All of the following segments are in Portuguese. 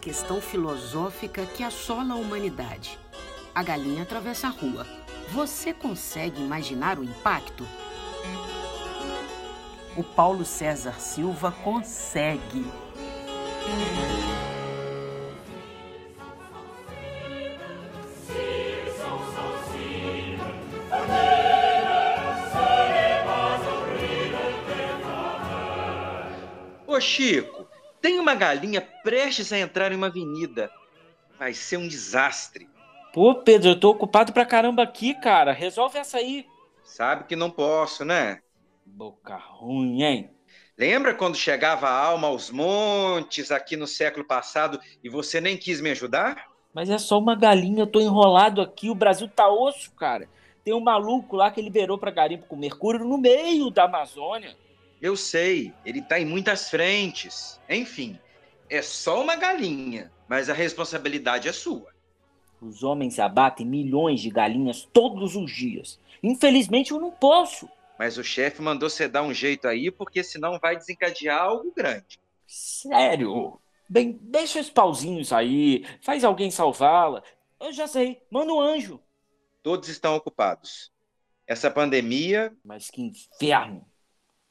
questão filosófica que assola a humanidade. A galinha atravessa a rua. Você consegue imaginar o impacto? O Paulo César Silva consegue. Ô Chico, tem uma galinha prestes a entrar em uma avenida. Vai ser um desastre. Pô, Pedro, eu tô ocupado pra caramba aqui, cara. Resolve essa aí. Sabe que não posso, né? Boca ruim, hein? Lembra quando chegava a alma aos montes aqui no século passado e você nem quis me ajudar? Mas é só uma galinha, eu tô enrolado aqui, o Brasil tá osso, cara. Tem um maluco lá que liberou pra garimpo com mercúrio no meio da Amazônia. Eu sei, ele tá em muitas frentes. Enfim, é só uma galinha, mas a responsabilidade é sua. Os homens abatem milhões de galinhas todos os dias. Infelizmente eu não posso. Mas o chefe mandou você dar um jeito aí, porque senão vai desencadear algo grande. Sério? Bem, deixa os pauzinhos aí, faz alguém salvá-la. Eu já sei, manda um anjo. Todos estão ocupados. Essa pandemia. Mas que inferno!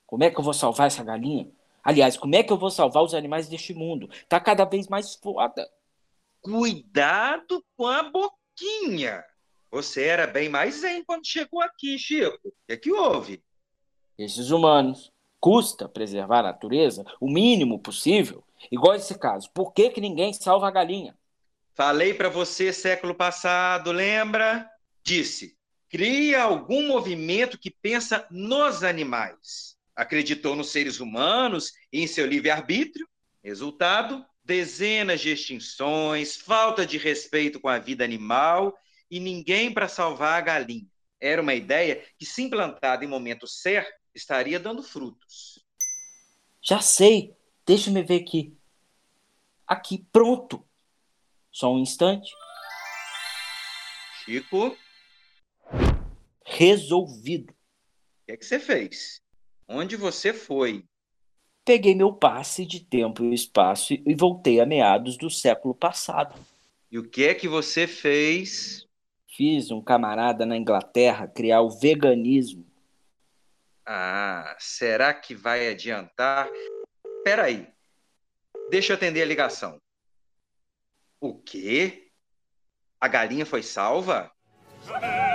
Como é que eu vou salvar essa galinha? Aliás, como é que eu vou salvar os animais deste mundo? Tá cada vez mais foda. Cuidado com a boquinha! Você era bem mais zen quando chegou aqui, Chico. O que, é que houve? Esses humanos. Custa preservar a natureza o mínimo possível. Igual esse caso. Por que, que ninguém salva a galinha? Falei para você século passado, lembra? Disse: cria algum movimento que pensa nos animais. Acreditou nos seres humanos e em seu livre-arbítrio. Resultado: dezenas de extinções, falta de respeito com a vida animal e ninguém para salvar a galinha. Era uma ideia que, se implantada em momento certo, estaria dando frutos. Já sei. Deixa-me ver aqui. Aqui, pronto. Só um instante. Chico. Resolvido. O que é que você fez? Onde você foi? Peguei meu passe de tempo e espaço e voltei a meados do século passado. E o que é que você fez? Fiz um camarada na Inglaterra criar o veganismo. Ah, será que vai adiantar? Peraí. Deixa eu atender a ligação. O quê? A galinha foi salva? Forte